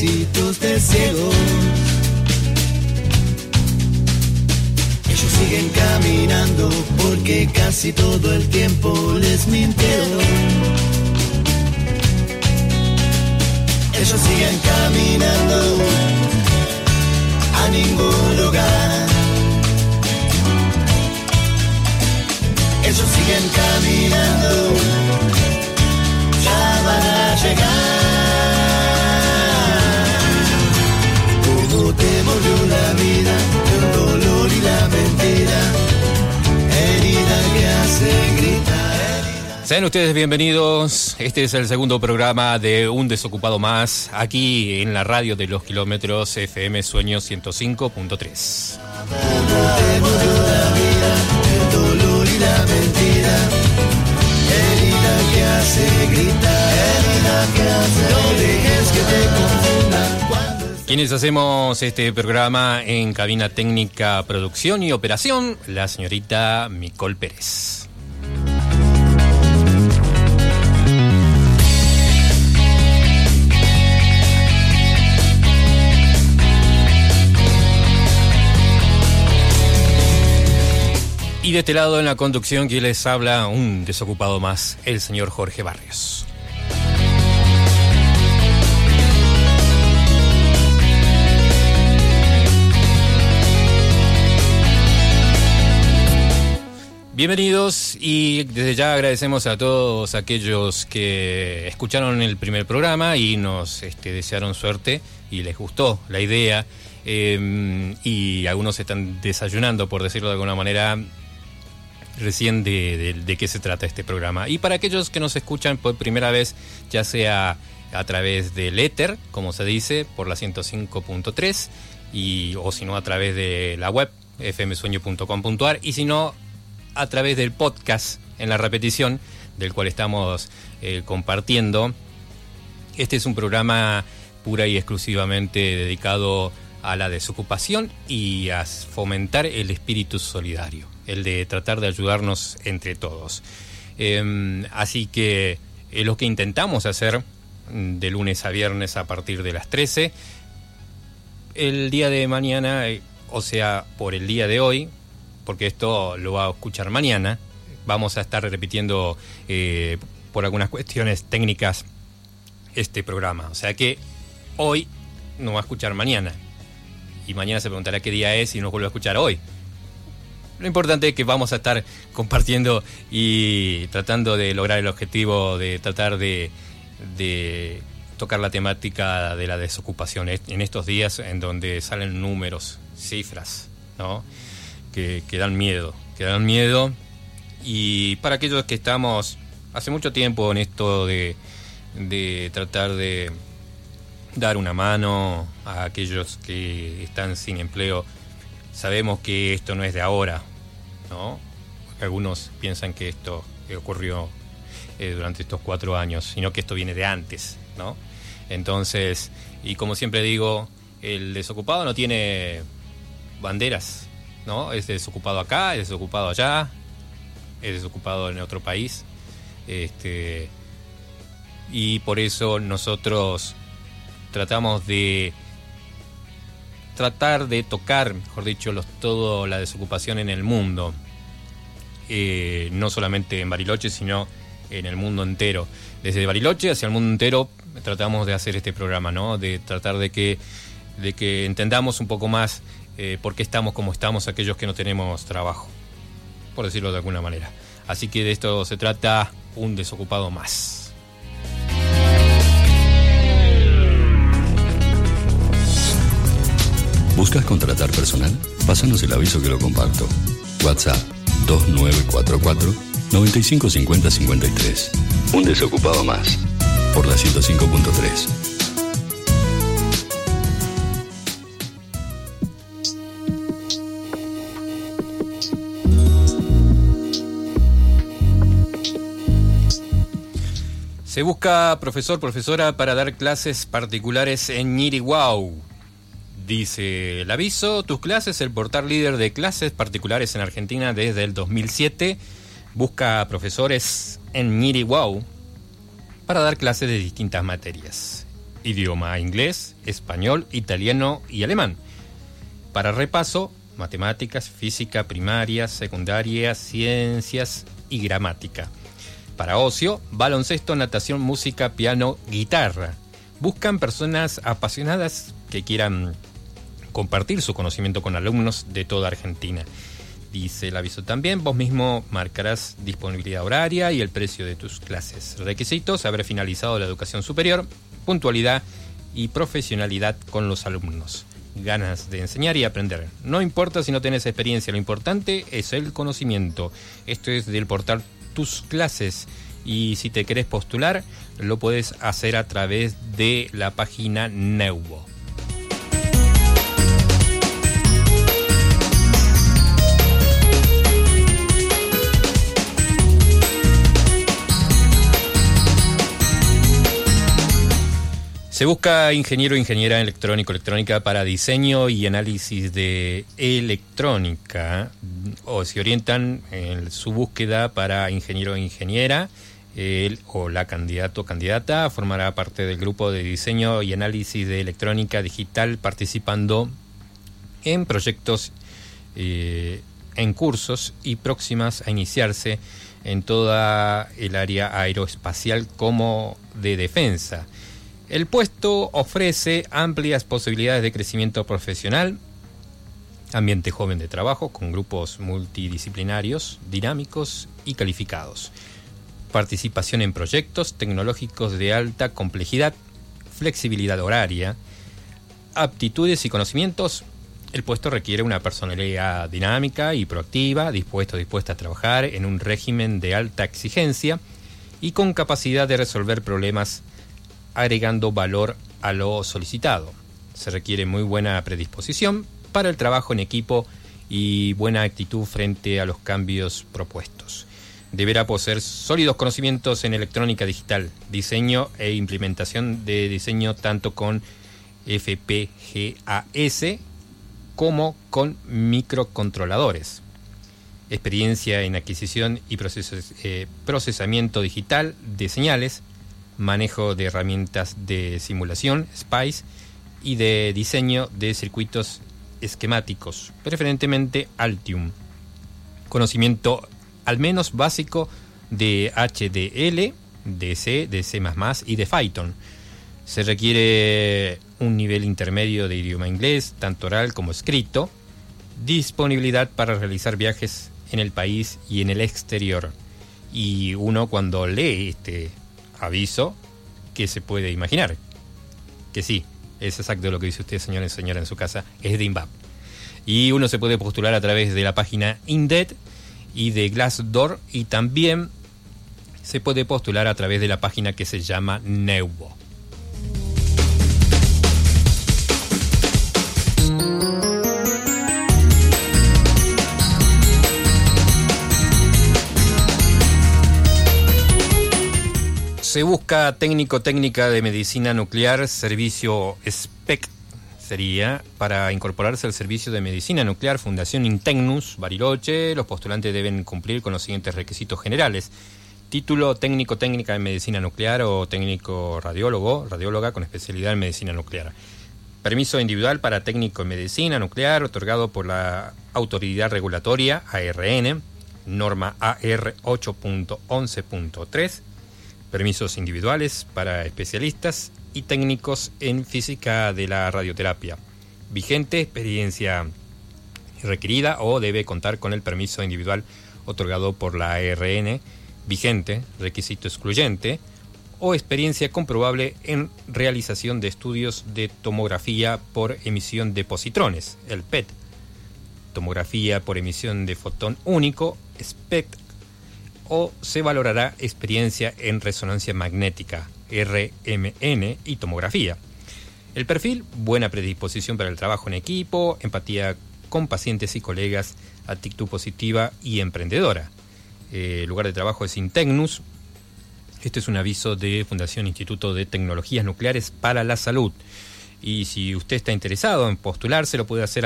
ejércitos de ciegos. Ellos siguen caminando porque casi todo el tiempo les mintieron. Sean ustedes bienvenidos. Este es el segundo programa de Un Desocupado Más, aquí en la radio de los kilómetros FM Sueño 105.3. Te volvió la vida, el dolor y la mentira, herida que hace gritar, herida que hace No dejes que te confundan cuando Quienes hacemos este programa en cabina técnica, producción y operación, la señorita Micol Pérez. Este lado en la conducción, quien les habla, un desocupado más, el señor Jorge Barrios. Bienvenidos y desde ya agradecemos a todos aquellos que escucharon el primer programa y nos este, desearon suerte y les gustó la idea eh, y algunos están desayunando, por decirlo de alguna manera, recién de, de- qué se trata este programa. Y para aquellos que nos escuchan por primera vez, ya sea a través del éter, como se dice, por la 105.3, y, o si no a través de la web fmsueño.com.ar, y si no a través del podcast en la repetición, del cual estamos eh, compartiendo. Este es un programa pura y exclusivamente dedicado a la desocupación y a fomentar el espíritu solidario, el de tratar de ayudarnos entre todos. Eh, así que es lo que intentamos hacer mm, de lunes a viernes a partir de las 13. El día de mañana, eh, o sea, por el día de hoy, porque esto lo va a escuchar mañana, vamos a estar repitiendo eh, por algunas cuestiones técnicas este programa. O sea que hoy no va a escuchar mañana. Y mañana se preguntará qué día es y nos vuelve a escuchar hoy. Lo importante es que vamos a estar compartiendo y tratando de lograr el objetivo de tratar de, tocar la temática de la desocupación en estos días en donde salen números, cifras, ¿no? Que, que dan miedo, que dan miedo. Y para aquellos que estamos hace mucho tiempo en esto de, de tratar de dar una mano a aquellos que están sin empleo, sabemos que esto no es de ahora, ¿no? Algunos piensan que esto ocurrió eh, durante estos cuatro años, sino que esto viene de antes, ¿no? Entonces, y como siempre digo, el desocupado no tiene banderas, ¿no? Es desocupado acá, es desocupado allá, es desocupado en otro país. Este, y por eso nosotros tratamos de tratar de tocar, mejor dicho, los, todo la desocupación en el mundo. Eh, no solamente en Bariloche, sino en el mundo entero. Desde Bariloche hacia el mundo entero tratamos de hacer este programa, ¿no? De tratar de que, de que entendamos un poco más eh, por qué estamos como estamos aquellos que no tenemos trabajo, por decirlo de alguna manera. Así que de esto se trata un desocupado más. ¿Buscas contratar personal? Pásanos el aviso que lo comparto. WhatsApp 2944 9550 53. Un desocupado más. Por la 105.3. Se busca profesor, profesora para dar clases particulares en Ñiriguau. Dice el aviso, tus clases, el portal líder de clases particulares en Argentina desde el 2007, busca profesores en Ñiriguau para dar clases de distintas materias. idioma inglés, español, italiano y alemán. Para repaso, matemáticas, física primaria, secundaria, ciencias y gramática. Para ocio, baloncesto, natación, música, piano, guitarra. Buscan personas apasionadas que quieran compartir su conocimiento con alumnos de toda Argentina. Dice el aviso también, vos mismo marcarás disponibilidad horaria y el precio de tus clases. Requisitos, haber finalizado la educación superior, puntualidad y profesionalidad con los alumnos. Ganas de enseñar y aprender. No importa si no tenés experiencia, lo importante es el conocimiento. Esto es del portal Tus Clases. Y si te querés postular, lo puedes hacer a través de la página Neuvo. Se busca ingeniero o ingeniera electrónico electrónica para diseño y análisis de electrónica o se orientan en su búsqueda para ingeniero o ingeniera él o la candidato o candidata formará parte del grupo de diseño y análisis de electrónica digital participando en proyectos eh, en cursos y próximas a iniciarse en toda el área aeroespacial como de defensa. El puesto ofrece amplias posibilidades de crecimiento profesional, ambiente joven de trabajo con grupos multidisciplinarios, dinámicos y calificados, participación en proyectos tecnológicos de alta complejidad, flexibilidad horaria, aptitudes y conocimientos. El puesto requiere una personalidad dinámica y proactiva, dispuesto dispuesta a trabajar en un régimen de alta exigencia y con capacidad de resolver problemas agregando valor a lo solicitado. Se requiere muy buena predisposición para el trabajo en equipo y buena actitud frente a los cambios propuestos. Deberá poseer sólidos conocimientos en electrónica digital, diseño e implementación de diseño tanto con FPGAS como con microcontroladores. Experiencia en adquisición y eh, procesamiento digital de señales, manejo de herramientas de simulación, SPICE, y de diseño de circuitos esquemáticos, preferentemente Altium. Conocimiento al menos básico de HDL, de C, de C y de Python. Se requiere un nivel intermedio de idioma inglés, tanto oral como escrito, disponibilidad para realizar viajes en el país y en el exterior. Y uno cuando lee este aviso que se puede imaginar. Que sí, es exacto lo que dice usted, señor y señora, en su casa, es de INVAP. Y uno se puede postular a través de la página Indeed y de Glassdoor y también se puede postular a través de la página que se llama Neuvo. Se busca técnico técnica de medicina nuclear, servicio SPEC sería para incorporarse al servicio de medicina nuclear Fundación Integnus Bariloche. Los postulantes deben cumplir con los siguientes requisitos generales. Título técnico técnica en medicina nuclear o técnico radiólogo, radióloga con especialidad en medicina nuclear. Permiso individual para técnico en medicina nuclear otorgado por la autoridad regulatoria ARN, norma AR 8.11.3 permisos individuales para especialistas y técnicos en física de la radioterapia. Vigente, experiencia requerida o debe contar con el permiso individual otorgado por la ARN, vigente, requisito excluyente, o experiencia comprobable en realización de estudios de tomografía por emisión de positrones, el PET, tomografía por emisión de fotón único, SPECT, o se valorará experiencia en resonancia magnética, RMN y tomografía. El perfil, buena predisposición para el trabajo en equipo, empatía con pacientes y colegas, actitud positiva y emprendedora. el lugar de trabajo es Integnus. Este es un aviso de Fundación Instituto de Tecnologías Nucleares para la Salud. Y si usted está interesado en postularse, lo puede hacer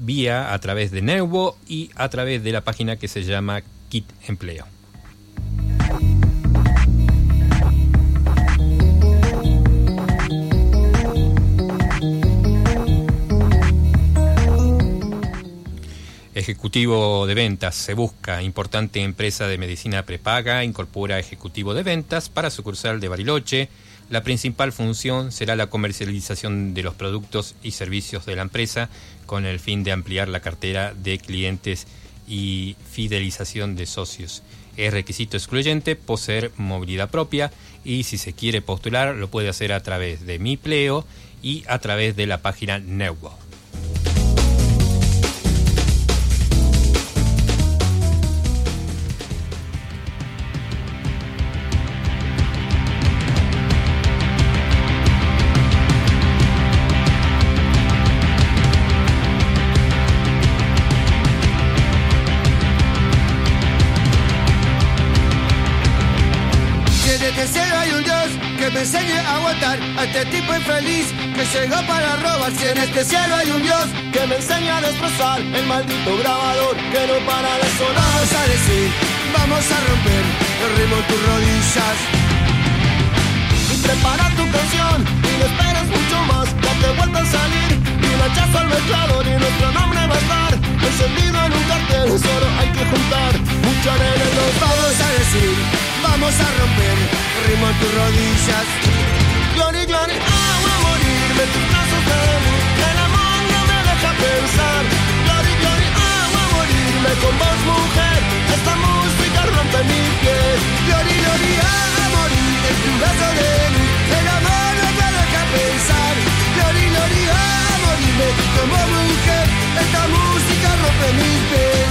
vía a través de Neuvo y a través de la página que se llama Kit Empleo. Ejecutivo de ventas, se busca, importante empresa de medicina prepaga, incorpora ejecutivo de ventas para sucursal de Bariloche. La principal función será la comercialización de los productos y servicios de la empresa con el fin de ampliar la cartera de clientes y fidelización de socios. Es requisito excluyente poseer movilidad propia y si se quiere postular lo puede hacer a través de mi pleo y a través de la página Neuvo. Infeliz que llegó para robar. Si en este cielo hay un Dios que me enseña a destrozar el maldito grabador que no para de sonar. Vamos a decir, vamos a romper el ritmo en tus rodillas. Y prepara tu canción y no esperes mucho más. Ya te vuelta a salir y un hachazo al mezclador y nuestro nombre va a estar encendido en un cartel. Solo hay que juntar mucha arena Vamos a decir, vamos a romper el ritmo en tus rodillas. Glory, glory, como mujer. Esta música rompe mi piel.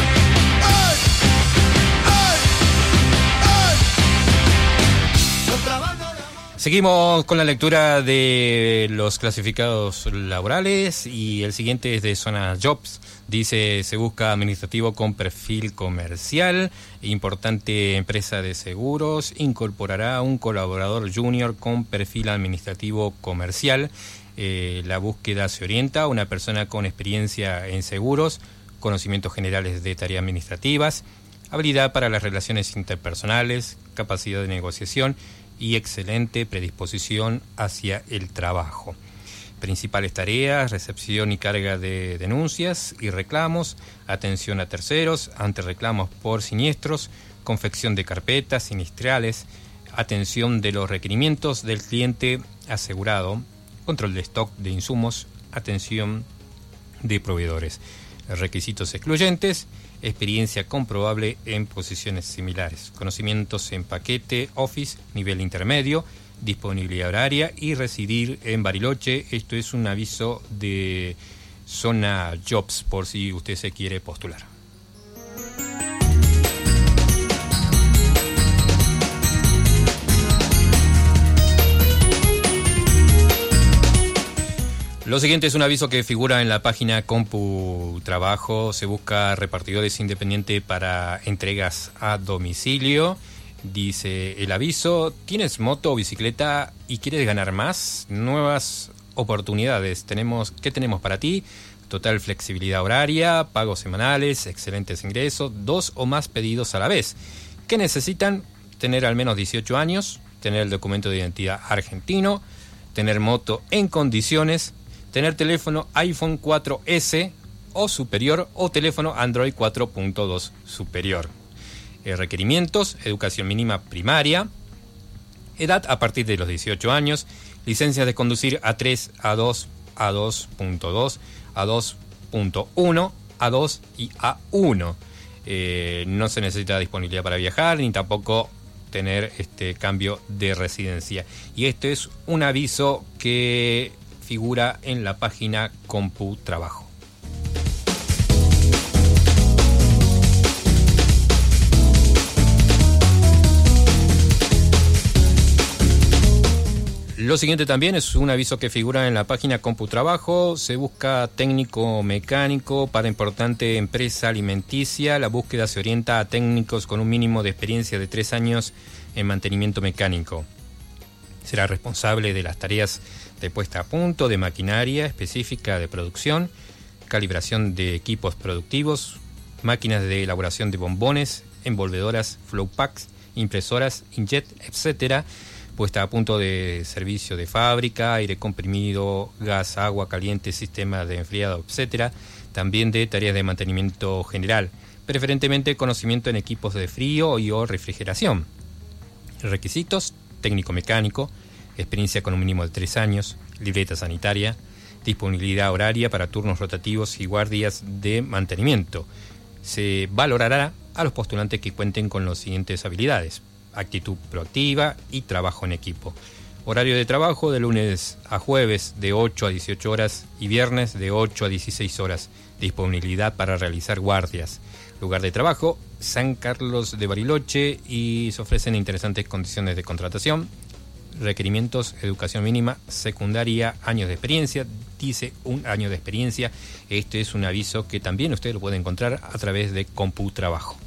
Seguimos con la lectura de los clasificados laborales y el siguiente es de Zona Jobs. Dice, se busca administrativo con perfil comercial, importante empresa de seguros, incorporará un colaborador junior con perfil administrativo comercial. Eh, la búsqueda se orienta a una persona con experiencia en seguros, conocimientos generales de tareas administrativas, habilidad para las relaciones interpersonales, capacidad de negociación y excelente predisposición hacia el trabajo. Principales tareas, recepción y carga de denuncias y reclamos, atención a terceros ante reclamos por siniestros, confección de carpetas sinistrales, atención de los requerimientos del cliente asegurado, control de stock de insumos, atención de proveedores. Requisitos excluyentes, experiencia comprobable en posiciones similares, conocimientos en paquete, Office, nivel intermedio, disponibilidad horaria y residir en Bariloche. Esto es un aviso de zona Jobs por si usted se quiere postular. Lo siguiente es un aviso que figura en la página Compu Trabajo. Se busca repartidores independientes para entregas a domicilio. Dice el aviso, ¿tienes moto o bicicleta y quieres ganar más? Nuevas oportunidades. Tenemos, ¿Qué tenemos para ti? Total flexibilidad horaria, pagos semanales, excelentes ingresos, dos o más pedidos a la vez. ¿Qué necesitan? Tener al menos 18 años, tener el documento de identidad argentino, tener moto en condiciones, tener teléfono iPhone 4S o superior o teléfono Android 4.2 superior. Eh, requerimientos, educación mínima primaria, edad a partir de los 18 años, licencias de conducir A3, A2, A2.2, A2.1, A2 y A1. Eh, no se necesita disponibilidad para viajar ni tampoco tener este cambio de residencia. Y esto es un aviso que figura en la página Compu Trabajo. Lo siguiente también es un aviso que figura en la página CompuTrabajo. Se busca técnico mecánico para importante empresa alimenticia. La búsqueda se orienta a técnicos con un mínimo de experiencia de tres años en mantenimiento mecánico. Será responsable de las tareas de puesta a punto de maquinaria específica de producción, calibración de equipos productivos, máquinas de elaboración de bombones, envolvedoras, flow packs, impresoras, inkjet, etcétera, puesta a punto de servicio de fábrica, aire comprimido, gas, agua caliente, sistema de enfriado, etcétera, también de tareas de mantenimiento general, preferentemente conocimiento en equipos de frío y o refrigeración. Requisitos, técnico mecánico, experiencia con un mínimo de tres años, libreta sanitaria, disponibilidad horaria para turnos rotativos y guardias de mantenimiento. Se valorará a los postulantes que cuenten con las siguientes habilidades. Actitud proactiva y trabajo en equipo. Horario de trabajo de lunes a jueves de 8 a 18 horas y viernes de 8 a 16 horas. Disponibilidad para realizar guardias. Lugar de trabajo, San Carlos de Bariloche y se ofrecen interesantes condiciones de contratación. Requerimientos, educación mínima, secundaria, años de experiencia, dice un año de experiencia. Este es un aviso que también usted lo puede encontrar a través de CompuTrabajo.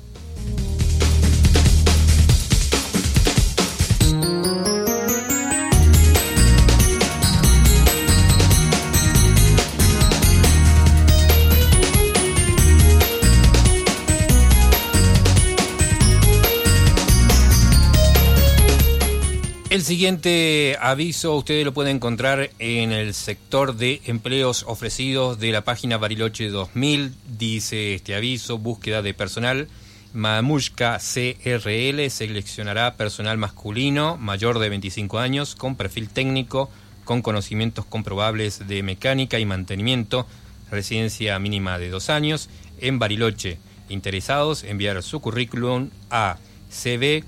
El siguiente aviso ustedes lo pueden encontrar en el sector de empleos ofrecidos de la página Bariloche 2000. Dice este aviso, búsqueda de personal. Mamushka CRL seleccionará personal masculino mayor de 25 años con perfil técnico, con conocimientos comprobables de mecánica y mantenimiento, residencia mínima de dos años en Bariloche. Interesados, enviar su currículum a cb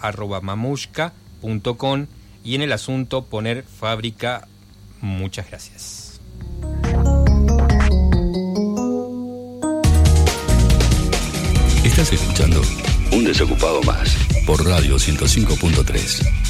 arroba mamushka y en el asunto poner fábrica. Muchas gracias. Estás escuchando Un Desocupado Más por Radio 105.3.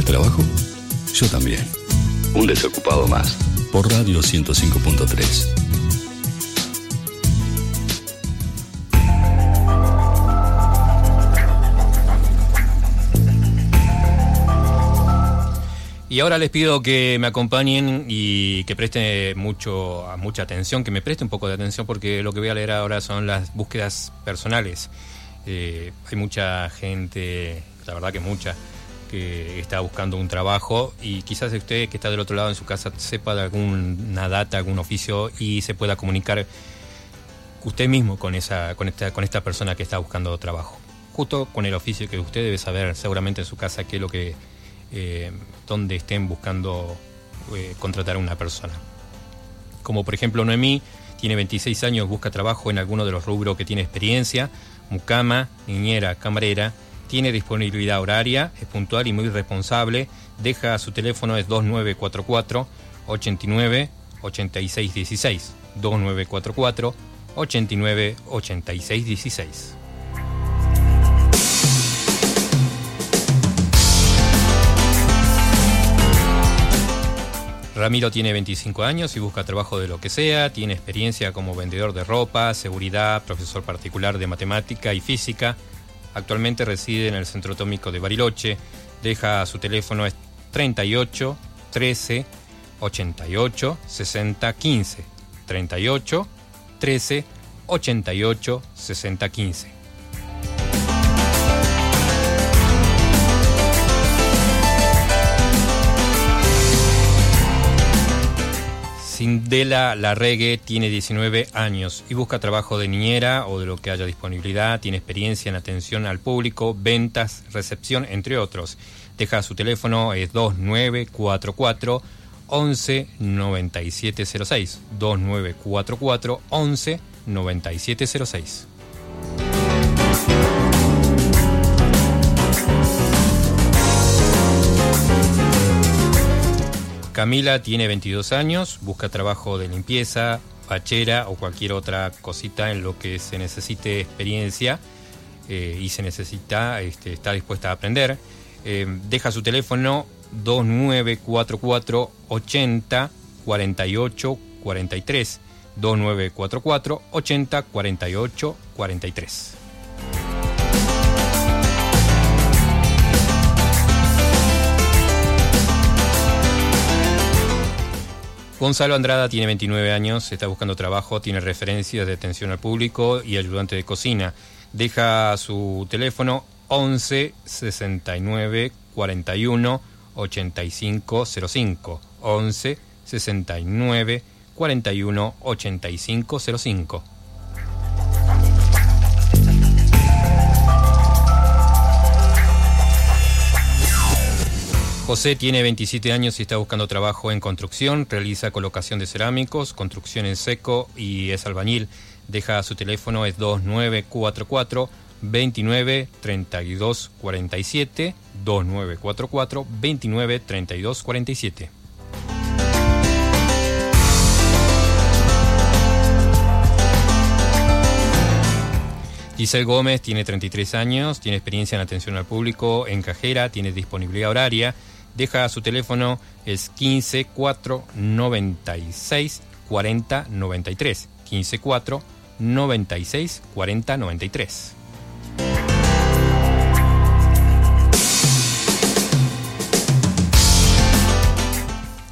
¿Buscas trabajo? Yo también. Un desocupado más. Por Radio 105.3. Y ahora les pido que me acompañen y que presten mucho, mucha atención, que me preste un poco de atención porque lo que voy a leer ahora son las búsquedas personales. Eh, hay mucha gente, la verdad que mucha, que está buscando un trabajo y quizás usted que está del otro lado en su casa sepa de alguna data, algún oficio y se pueda comunicar usted mismo con esa, con esta, con esta persona que está buscando trabajo. Justo con el oficio que usted debe saber seguramente en su casa qué es lo que eh, estén buscando eh, contratar a una persona. Como por ejemplo Noemí, tiene 26 años, busca trabajo en alguno de los rubros que tiene experiencia, mucama, niñera, camarera, tiene disponibilidad horaria, es puntual y muy responsable, deja su teléfono es 2944 89 86 16 2944 89 86 16 Ramiro tiene 25 años y busca trabajo de lo que sea, tiene experiencia como vendedor de ropa, seguridad, profesor particular de matemática y física. Actualmente reside en el Centro Atómico de Bariloche. Deja su teléfono es 38 13 88 60 15. 38 13 88 60 15. Sindela Larregue tiene 19 años y busca trabajo de niñera o de lo que haya disponibilidad, tiene experiencia en atención al público, ventas, recepción, entre otros. Deja su teléfono, es 2944 11 9706. 2944 11 9706. Camila tiene 22 años, busca trabajo de limpieza, bachera o cualquier otra cosita en lo que se necesite experiencia eh, y se necesita, este, está dispuesta a aprender. Eh, deja su teléfono 2944 80 48 43 2944 80 48 43. Gonzalo Andrada tiene 29 años, está buscando trabajo, tiene referencias de atención al público y ayudante de cocina. Deja su teléfono 11 69 41 85 05. 11 69 41 85 05. José tiene 27 años y está buscando trabajo en construcción, realiza colocación de cerámicos, construcción en seco y es albañil. Deja su teléfono, es 2944 29 32 47 2944 29 32 47. Giselle Gómez tiene 33 años, tiene experiencia en atención al público, en cajera, tiene disponibilidad horaria, deja su teléfono, es 15 4 96 40 93. 15 4 96 40 93.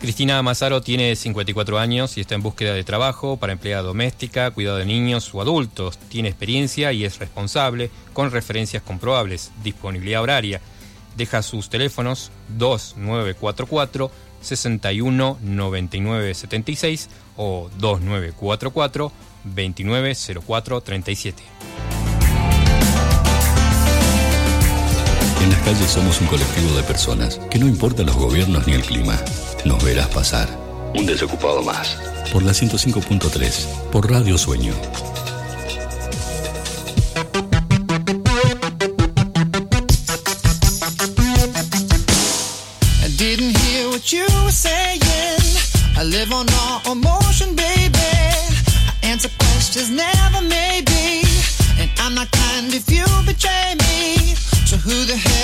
Cristina Mazaro tiene 54 años y está en búsqueda de trabajo para empleada doméstica, cuidado de niños o adultos. Tiene experiencia y es responsable con referencias comprobables, disponibilidad horaria deja sus teléfonos 2944 61 99 76 o 2944 2904 37. En las calles somos un colectivo de personas que no importa los gobiernos ni el clima, nos verás pasar. Un desocupado más. Por la 105.3, por Radio Sueño. Live on all emotion, baby. I answer questions, never maybe. And I'm not kind if you betray me. So who the hell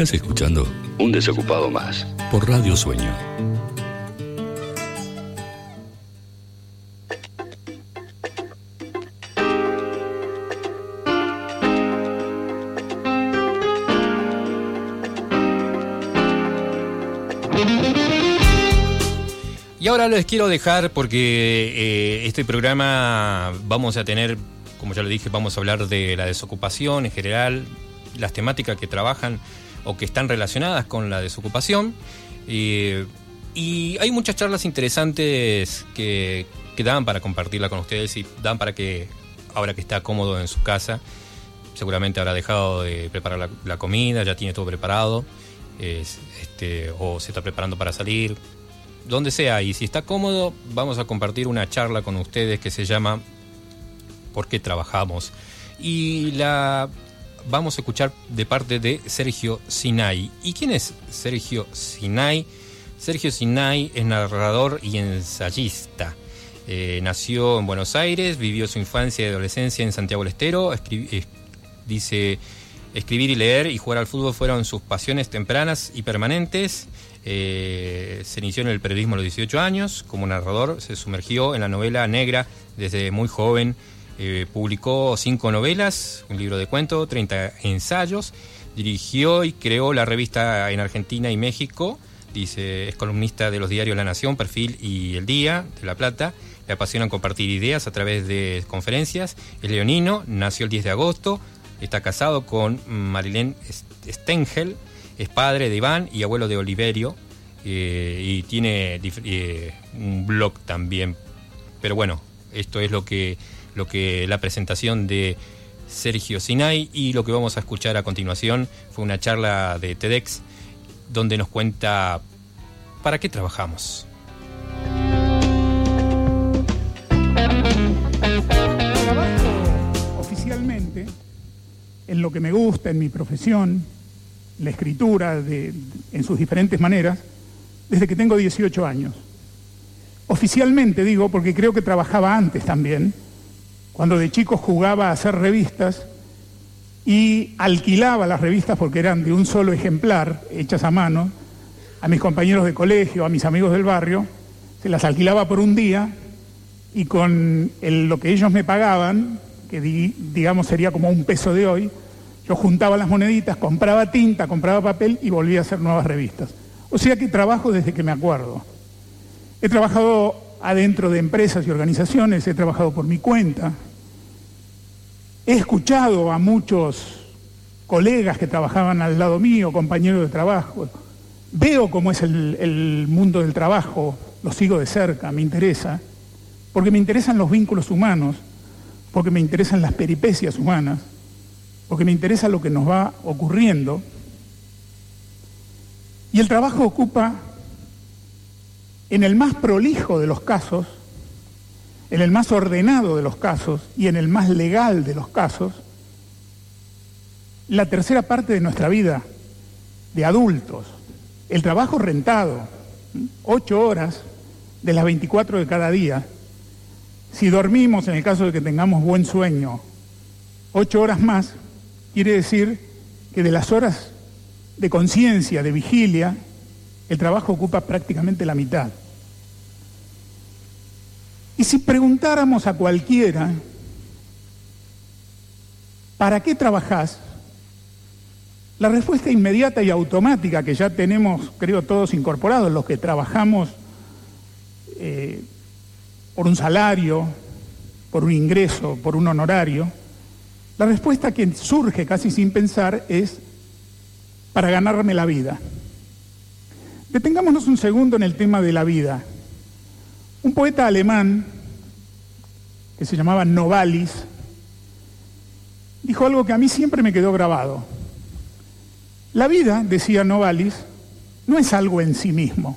Estás escuchando Un Desocupado Más por Radio Sueño. Y ahora les quiero dejar porque eh, este programa vamos a tener, como ya lo dije, vamos a hablar de la desocupación en general, las temáticas que trabajan o que están relacionadas con la desocupación. Eh, y hay muchas charlas interesantes que, que dan para compartirla con ustedes y dan para que, ahora que está cómodo en su casa, seguramente habrá dejado de preparar la, comida, ya tiene todo preparado, es, este, o se está preparando para salir, donde sea. Y si está cómodo, vamos a compartir una charla con ustedes que se llama ¿Por qué trabajamos? Y la vamos a escuchar de parte de Sergio Sinai. ¿Y quién es Sergio Sinai? Sergio Sinai es narrador y ensayista. Eh, nació en Buenos Aires, vivió su infancia y adolescencia en Santiago del Estero. Dice, escribir y leer y jugar al fútbol fueron sus pasiones tempranas y permanentes. Eh, se inició en el periodismo a los 18 años. Como narrador se sumergió en la novela negra desde muy joven. Eh, publicó cinco novelas, un libro de cuentos, 30 ensayos. Dirigió y creó la revista en Argentina y México. Dice, es columnista de los diarios La Nación, Perfil y El Día de La Plata. Le apasionan compartir ideas a través de conferencias. Es leonino, nació el 10 de agosto. Está casado con Marilén Stengel. Es padre de Iván y abuelo de Oliverio. eh, y tiene eh, un blog también. Pero bueno, esto es lo que, lo que la presentación de Sergio Sinai y lo que vamos a escuchar a continuación fue una charla de TEDx donde nos cuenta para qué trabajamos. Trabajo oficialmente en lo que me gusta, en mi profesión, la escritura, de- en sus diferentes maneras, desde que tengo 18 años. Oficialmente digo, porque creo que trabajaba antes también, cuando de chico jugaba a hacer revistas y alquilaba las revistas porque eran de un solo ejemplar, hechas a mano, a mis compañeros de colegio, a mis amigos del barrio, se las alquilaba por un día y con lo que ellos me pagaban, que di- digamos sería como un peso de hoy, yo juntaba las moneditas, compraba tinta, compraba papel y volvía a hacer nuevas revistas. O sea que trabajo desde que me acuerdo. He trabajado adentro de empresas y organizaciones, he trabajado por mi cuenta. He escuchado a muchos colegas que trabajaban al lado mío, compañeros de trabajo. Veo cómo es el, el mundo del trabajo, lo sigo de cerca, me interesa, porque me interesan los vínculos humanos, porque me interesan las peripecias humanas, porque me interesa lo que nos va ocurriendo. Y el trabajo ocupa, en el más prolijo de los casos, en el más ordenado de los casos y en el más legal de los casos, la tercera parte de nuestra vida de adultos, el trabajo rentado, ocho horas de las 24 de cada día. Si dormimos, en el caso de que tengamos buen sueño, ocho horas más, quiere decir que de las horas de conciencia, de vigilia, el trabajo ocupa prácticamente la mitad. Y si preguntáramos a cualquiera, ¿para qué trabajás? La respuesta inmediata y automática que ya tenemos, creo, todos incorporados, los que trabajamos eh, por un salario, por un ingreso, por un honorario, la respuesta que surge casi sin pensar es para ganarme la vida. Detengámonos un segundo en el tema de la vida. Un poeta alemán que se llamaba Novalis dijo algo que a mí siempre me quedó grabado. La vida, decía Novalis, no es algo en sí mismo.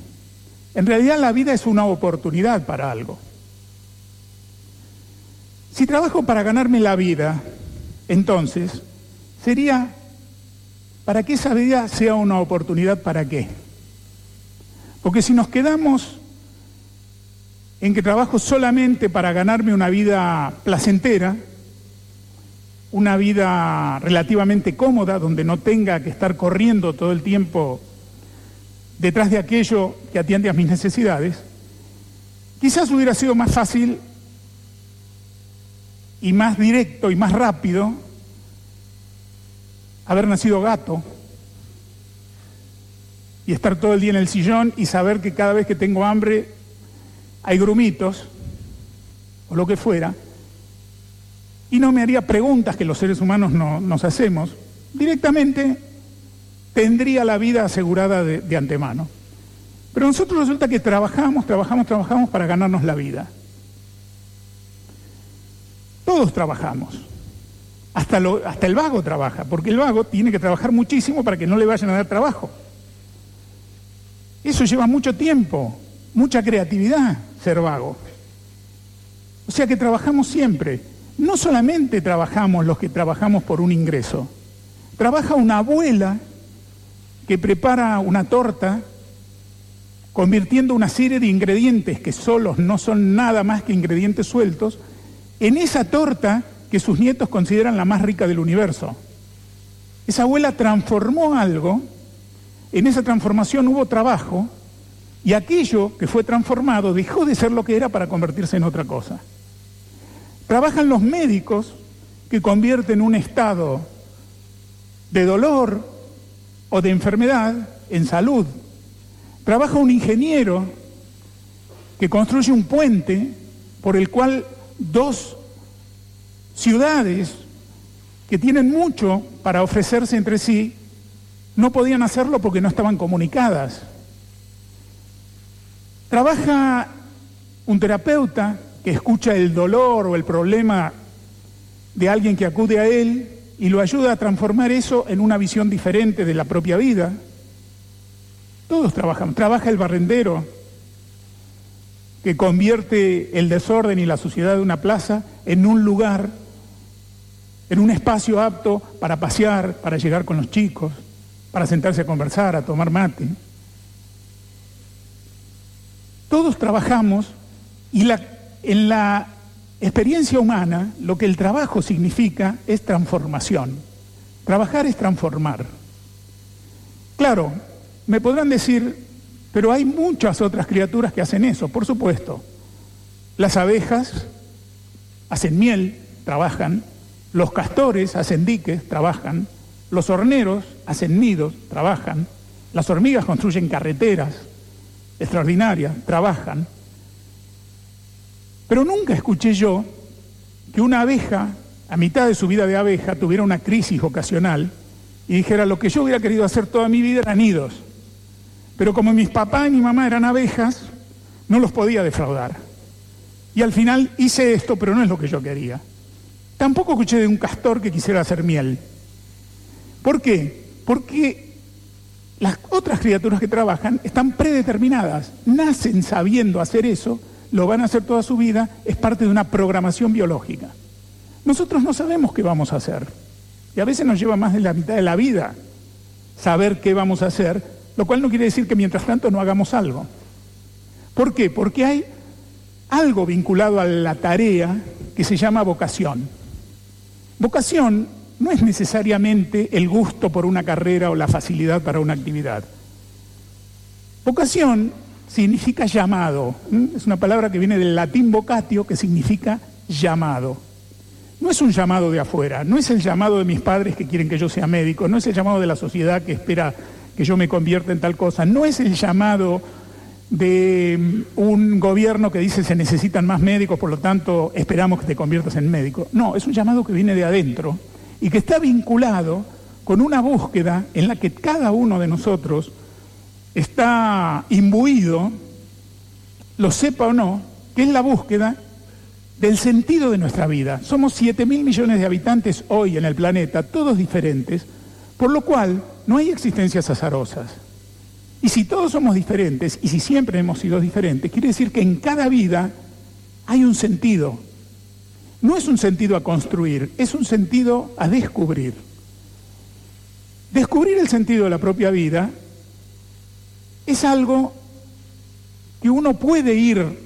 En realidad la vida es una oportunidad para algo. Si trabajo para ganarme la vida, entonces sería para que esa vida sea una oportunidad para qué. Porque si nos quedamos en que trabajo solamente para ganarme una vida placentera, una vida relativamente cómoda, donde no tenga que estar corriendo todo el tiempo detrás de aquello que atiende a mis necesidades, quizás hubiera sido más fácil y más directo y más rápido haber nacido gato y estar todo el día en el sillón y saber que cada vez que tengo hambre hay grumitos o lo que fuera, y no me haría preguntas que los seres humanos no, nos hacemos, directamente tendría la vida asegurada de, antemano. Pero nosotros resulta que trabajamos, trabajamos, trabajamos para ganarnos la vida. Todos trabajamos. Hasta, el vago trabaja, porque el vago tiene que trabajar muchísimo para que no le vayan a dar trabajo. Eso lleva mucho tiempo, mucha creatividad, ser vago. O sea que trabajamos siempre. No solamente trabajamos los que trabajamos por un ingreso. Trabaja una abuela que prepara una torta convirtiendo una serie de ingredientes que solos no son nada más que ingredientes sueltos en esa torta que sus nietos consideran la más rica del universo. Esa abuela transformó algo, en esa transformación hubo trabajo, y aquello que fue transformado dejó de ser lo que era para convertirse en otra cosa. Trabajan los médicos que convierten un estado de dolor o de enfermedad en salud. Trabaja un ingeniero que construye un puente por el cual dos ciudades que tienen mucho para ofrecerse entre sí no podían hacerlo porque no estaban comunicadas. Trabaja un terapeuta que escucha el dolor o el problema de alguien que acude a él y lo ayuda a transformar eso en una visión diferente de la propia vida. Todos trabajan. Trabaja el barrendero, que convierte el desorden y la suciedad de una plaza en un lugar, en un espacio apto para pasear, para llegar con los chicos, para sentarse a conversar, a tomar mate. Todos trabajamos y en la experiencia humana, lo que el trabajo significa es transformación. Trabajar es transformar. Claro, me podrán decir, pero hay muchas otras criaturas que hacen eso, por supuesto. Las abejas hacen miel, trabajan. Los castores hacen diques, trabajan. Los horneros hacen nidos, trabajan. Las hormigas construyen carreteras extraordinarias, trabajan. Pero nunca escuché yo que una abeja, a mitad de su vida de abeja, tuviera una crisis ocasional y dijera, lo que yo hubiera querido hacer toda mi vida eran nidos. Pero como mis papás y mi mamá eran abejas, no los podía defraudar. Y al final hice esto, pero no es lo que yo quería. Tampoco escuché de un castor que quisiera hacer miel. ¿Por qué? Porque las otras criaturas que trabajan están predeterminadas, nacen sabiendo hacer eso lo van a hacer toda su vida, es parte de una programación biológica. Nosotros no sabemos qué vamos a hacer. Y a veces nos lleva más de la mitad de la vida saber qué vamos a hacer, lo cual no quiere decir que mientras tanto no hagamos algo. ¿Por qué? Porque hay algo vinculado a la tarea que se llama vocación. Vocación no es necesariamente el gusto por una carrera o la facilidad para una actividad. Vocación significa llamado. Es una palabra que viene del latín vocatio, que significa llamado. No es un llamado de afuera, no es el llamado de mis padres que quieren que yo sea médico, no es el llamado de la sociedad que espera que yo me convierta en tal cosa, no es el llamado de un gobierno que dice se necesitan más médicos, por lo tanto esperamos que te conviertas en médico. No, es un llamado que viene de adentro y que está vinculado con una búsqueda en la que cada uno de nosotros está imbuido, lo sepa o no, que es la búsqueda del sentido de nuestra vida. Somos 7 mil millones de habitantes hoy en el planeta, todos diferentes, por lo cual no hay existencias azarosas. Y si todos somos diferentes, y si siempre hemos sido diferentes, quiere decir que en cada vida hay un sentido. No es un sentido a construir, es un sentido a descubrir. Descubrir el sentido de la propia vida es algo que uno puede ir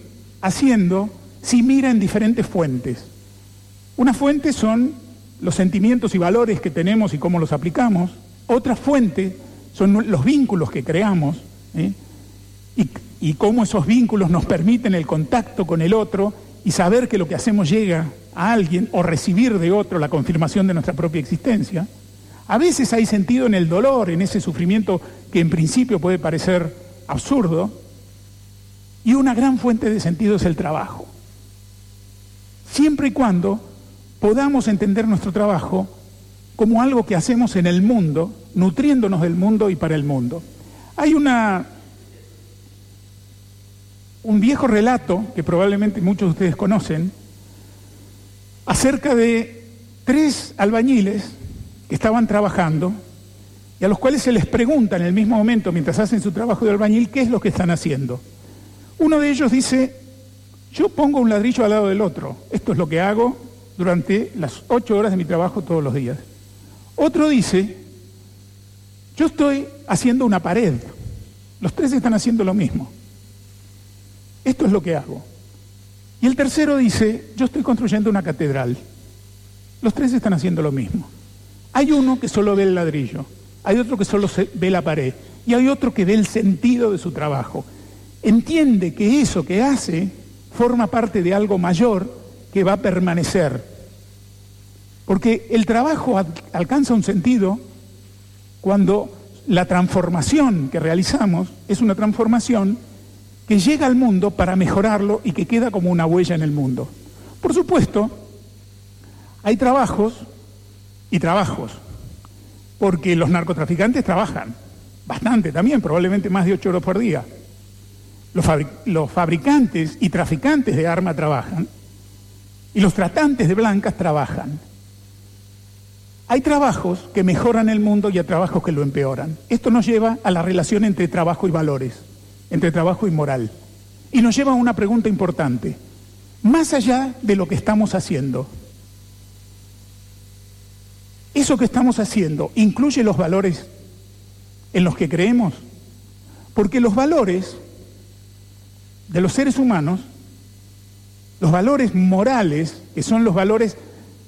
haciendo si mira en diferentes fuentes. Unas fuentes son los sentimientos y valores que tenemos y cómo los aplicamos. Otra fuente son los vínculos que creamos ¿eh? y cómo esos vínculos nos permiten el contacto con el otro y saber que lo que hacemos llega a alguien o recibir de otro la confirmación de nuestra propia existencia. A veces hay sentido en el dolor, en ese sufrimiento que en principio puede parecer absurdo. Y una gran fuente de sentido es el trabajo. Siempre y cuando podamos entender nuestro trabajo como algo que hacemos en el mundo, nutriéndonos del mundo y para el mundo. Hay una, un viejo relato que probablemente muchos de ustedes conocen acerca de tres albañiles que estaban trabajando y a los cuales se les pregunta en el mismo momento, mientras hacen su trabajo de albañil, qué es lo que están haciendo. Uno de ellos dice, yo pongo un ladrillo al lado del otro, esto es lo que hago durante las ocho horas de mi trabajo todos los días. Otro dice, yo estoy haciendo una pared, los tres están haciendo lo mismo, esto es lo que hago. Y el tercero dice, yo estoy construyendo una catedral, los tres están haciendo lo mismo. Hay uno que solo ve el ladrillo, hay otro que solo ve la pared y hay otro que ve el sentido de su trabajo. Entiende que eso que hace forma parte de algo mayor que va a permanecer. Porque el trabajo alcanza un sentido cuando la transformación que realizamos es una transformación que llega al mundo para mejorarlo y que queda como una huella en el mundo. Por supuesto, hay trabajos y trabajos porque los narcotraficantes trabajan bastante también, probablemente más de ocho horas por día. Los, los fabricantes y traficantes de armas trabajan y los tratantes de blancas trabajan. Hay trabajos que mejoran el mundo y hay trabajos que lo empeoran. Esto nos lleva a la relación entre trabajo y valores, entre trabajo y moral. Y nos lleva a una pregunta importante. Más allá de lo que estamos haciendo, ¿Eso que estamos haciendo incluye los valores en los que creemos? Porque los valores de los seres humanos, los valores morales, que son los valores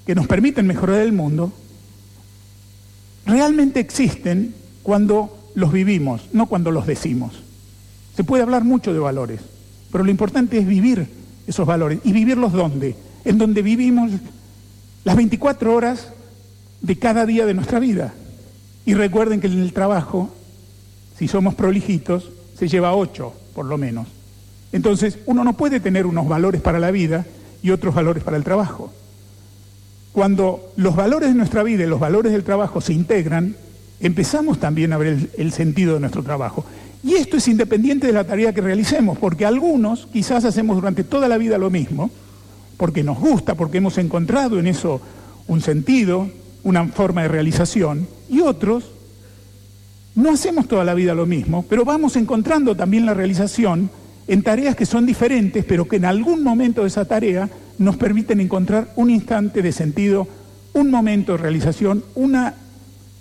que nos permiten mejorar el mundo, realmente existen cuando los vivimos, no cuando los decimos. Se puede hablar mucho de valores, pero lo importante es vivir esos valores. ¿Y vivirlos dónde? En donde vivimos las 24 horas de cada día de nuestra vida. Y recuerden que en el trabajo, si somos prolijitos, se lleva ocho, por lo menos. Entonces, uno no puede tener unos valores para la vida y otros valores para el trabajo. Cuando los valores de nuestra vida y los valores del trabajo se integran, empezamos también a ver el, el, sentido de nuestro trabajo. Y esto es independiente de la tarea que realicemos, porque algunos quizás hacemos durante toda la vida lo mismo, porque nos gusta, porque hemos encontrado en eso un sentido, una forma de realización, y otros no hacemos toda la vida lo mismo, pero vamos encontrando también la realización en tareas que son diferentes, pero que en algún momento de esa tarea nos permiten encontrar un instante de sentido, un momento de realización, una,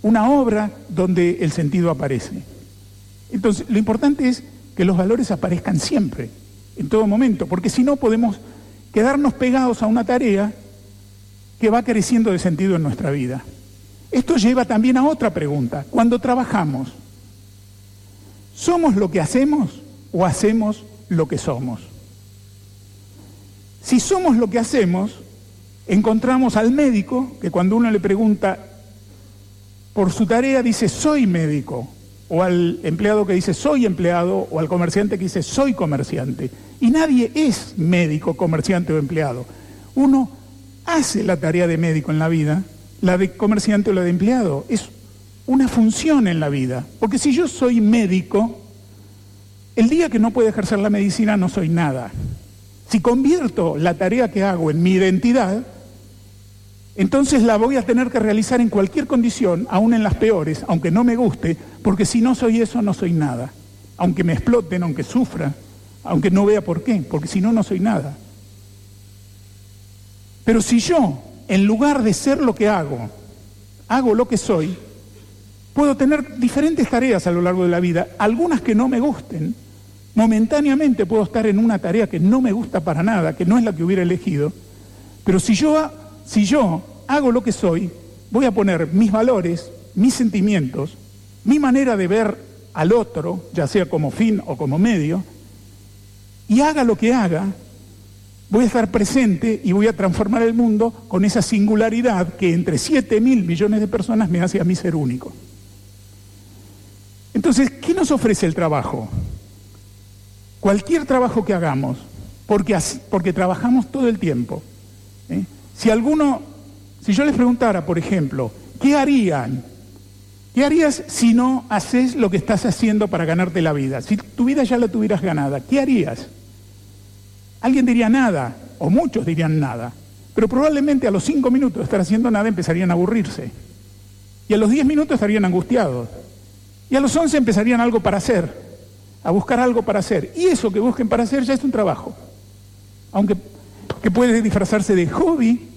una obra donde el sentido aparece. Entonces, lo importante es que los valores aparezcan siempre, en todo momento, porque si no podemos quedarnos pegados a una tarea que va creciendo de sentido en nuestra vida. Esto lleva también a otra pregunta. Cuando trabajamos, ¿somos lo que hacemos o hacemos lo que somos? Si somos lo que hacemos, encontramos al médico que cuando uno le pregunta por su tarea dice soy médico, o al empleado que dice soy empleado, o al comerciante que dice soy comerciante. Y nadie es médico, comerciante o empleado. Uno hace la tarea de médico en la vida, la de comerciante o la de empleado. Es una función en la vida. Porque si yo soy médico, el día que no puedo ejercer la medicina no soy nada. Si convierto la tarea que hago en mi identidad, entonces la voy a tener que realizar en cualquier condición, aún en las peores, aunque no me guste, porque si no soy eso, no soy nada. Aunque me exploten, aunque sufra, aunque no vea por qué, porque si no, no soy nada. Pero si yo, en lugar de ser lo que hago, hago lo que soy, puedo tener diferentes tareas a lo largo de la vida, algunas que no me gusten. Momentáneamente puedo estar en una tarea que no me gusta para nada, que no es la que hubiera elegido. Pero si yo, si yo hago lo que soy, voy a poner mis valores, mis sentimientos, mi manera de ver al otro, ya sea como fin o como medio, y haga lo que haga, voy a estar presente y voy a transformar el mundo con esa singularidad que entre 7 mil millones de personas me hace a mí ser único. Entonces, ¿qué nos ofrece el trabajo? Cualquier trabajo que hagamos, porque, porque trabajamos todo el tiempo. ¿eh? Si alguno, si yo les preguntara, por ejemplo, ¿qué harían? ¿Qué harías si no haces lo que estás haciendo para ganarte la vida? Si tu vida ya la tuvieras ganada, ¿qué harías? Alguien diría nada, o muchos dirían nada, pero probablemente a los cinco minutos de estar haciendo nada empezarían a aburrirse. Y a los diez minutos estarían angustiados. Y a los once empezarían algo para hacer, a buscar algo para hacer. Y eso que busquen para hacer ya es un trabajo. Aunque que puede disfrazarse de hobby,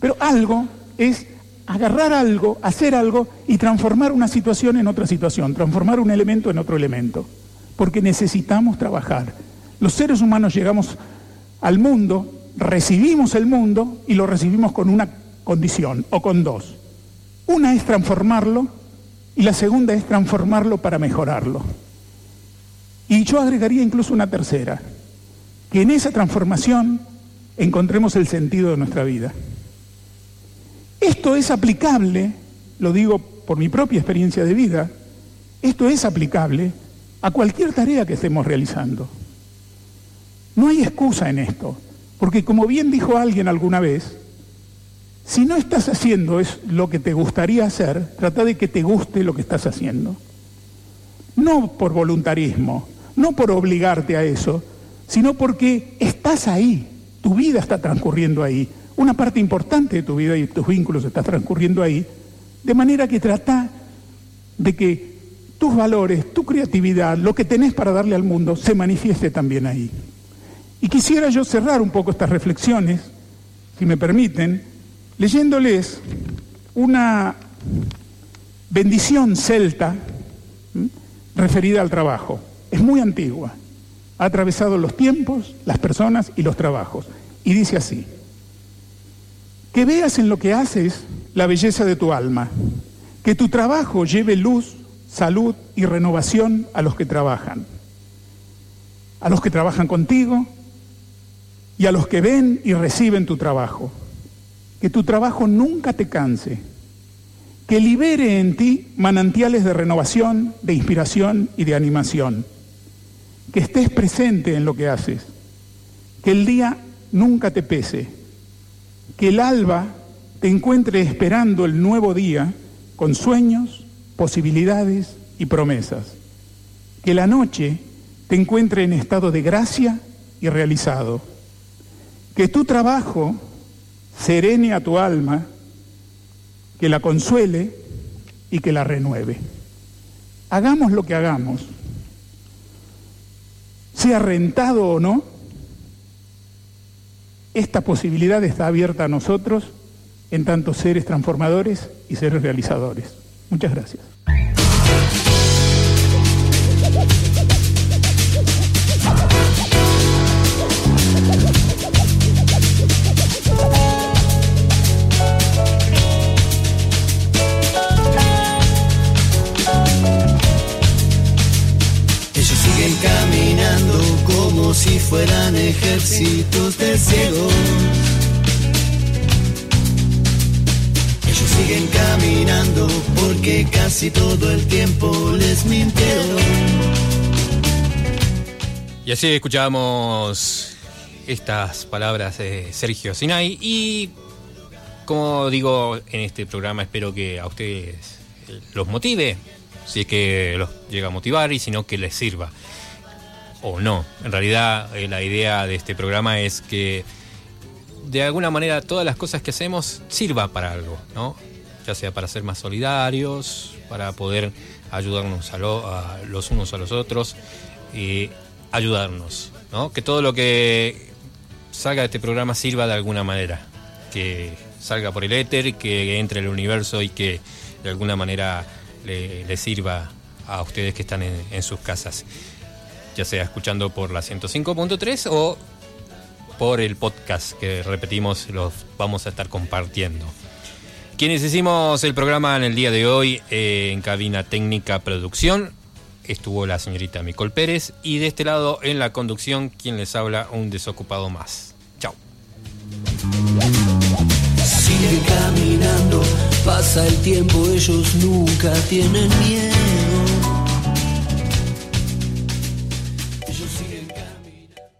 pero algo es agarrar algo, hacer algo y transformar una situación en otra situación, transformar un elemento en otro elemento. Porque necesitamos trabajar. Los seres humanos llegamos al mundo, recibimos el mundo y lo recibimos con una condición o con dos. Una es transformarlo y la segunda es transformarlo para mejorarlo. Y yo agregaría incluso una tercera, que en esa transformación encontremos el sentido de nuestra vida. Esto es aplicable, lo digo por mi propia experiencia de vida, esto es aplicable a cualquier tarea que estemos realizando. No hay excusa en esto, porque como bien dijo alguien alguna vez, si no estás haciendo es lo que te gustaría hacer, trata de que te guste lo que estás haciendo. No por voluntarismo, no por obligarte a eso, sino porque estás ahí, tu vida está transcurriendo ahí, una parte importante de tu vida y tus vínculos está transcurriendo ahí, de manera que trata de que tus valores, tu creatividad, lo que tenés para darle al mundo, se manifieste también ahí. Y quisiera yo cerrar un poco estas reflexiones, si me permiten, leyéndoles una bendición celta referida al trabajo. Es muy antigua, ha atravesado los tiempos, las personas y los trabajos. Y dice así, que veas en lo que haces la belleza de tu alma, que tu trabajo lleve luz, salud y renovación a los que trabajan, a los que trabajan contigo, y a los que ven y reciben tu trabajo. Que tu trabajo nunca te canse. Que libere en ti manantiales de renovación, de inspiración y de animación. Que estés presente en lo que haces. Que el día nunca te pese. Que el alba te encuentre esperando el nuevo día con sueños, posibilidades y promesas. Que la noche te encuentre en estado de gracia y realizado que tu trabajo serene a tu alma, que la consuele y que la renueve. Hagamos lo que hagamos, sea rentado o no, esta posibilidad está abierta a nosotros en tanto seres transformadores y seres realizadores. Muchas gracias. Fueran ejércitos de ciegos. Ellos siguen caminando porque casi todo el tiempo les mintieron. Y así escuchábamos estas palabras de Sergio Sinai y como digo en este programa espero que a ustedes los motive, si es que los llega a motivar y si no que les sirva o no. En realidad eh, la idea de este programa es que de alguna manera todas las cosas que hacemos sirva para algo, ¿no? Ya sea para ser más solidarios, para poder ayudarnos a, los unos a los otros y ayudarnos, ¿no? Que todo lo que salga de este programa sirva de alguna manera, que salga por el éter, que entre el universo y que de alguna manera le, sirva a ustedes que están en sus casas ya sea escuchando por la 105.3 o por el podcast que repetimos, los vamos a estar compartiendo. Quienes hicimos el programa en el día de hoy eh, en cabina técnica producción estuvo la señorita Micol Pérez y de este lado en la conducción quien les habla un desocupado más. Chao. Sigue caminando, pasa el tiempo, ellos nunca tienen miedo.